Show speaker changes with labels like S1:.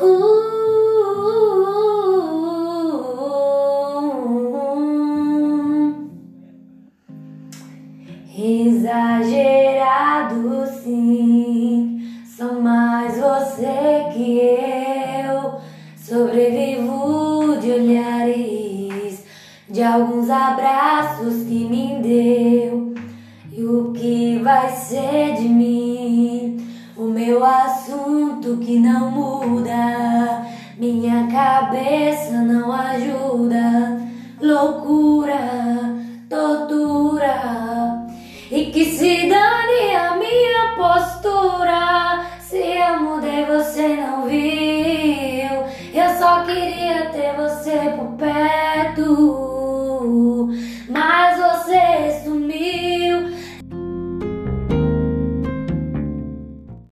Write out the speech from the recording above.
S1: Uh, exagerado, sim. Sou mais você que eu. Sobrevivo de olhares, de alguns abraços que me deu. E o que vai ser de mim? meu assunto que não muda, minha cabeça não ajuda. Loucura, tortura, e que se dane a minha postura. Se eu mudei, você não viu. Eu só queria ter você por perto.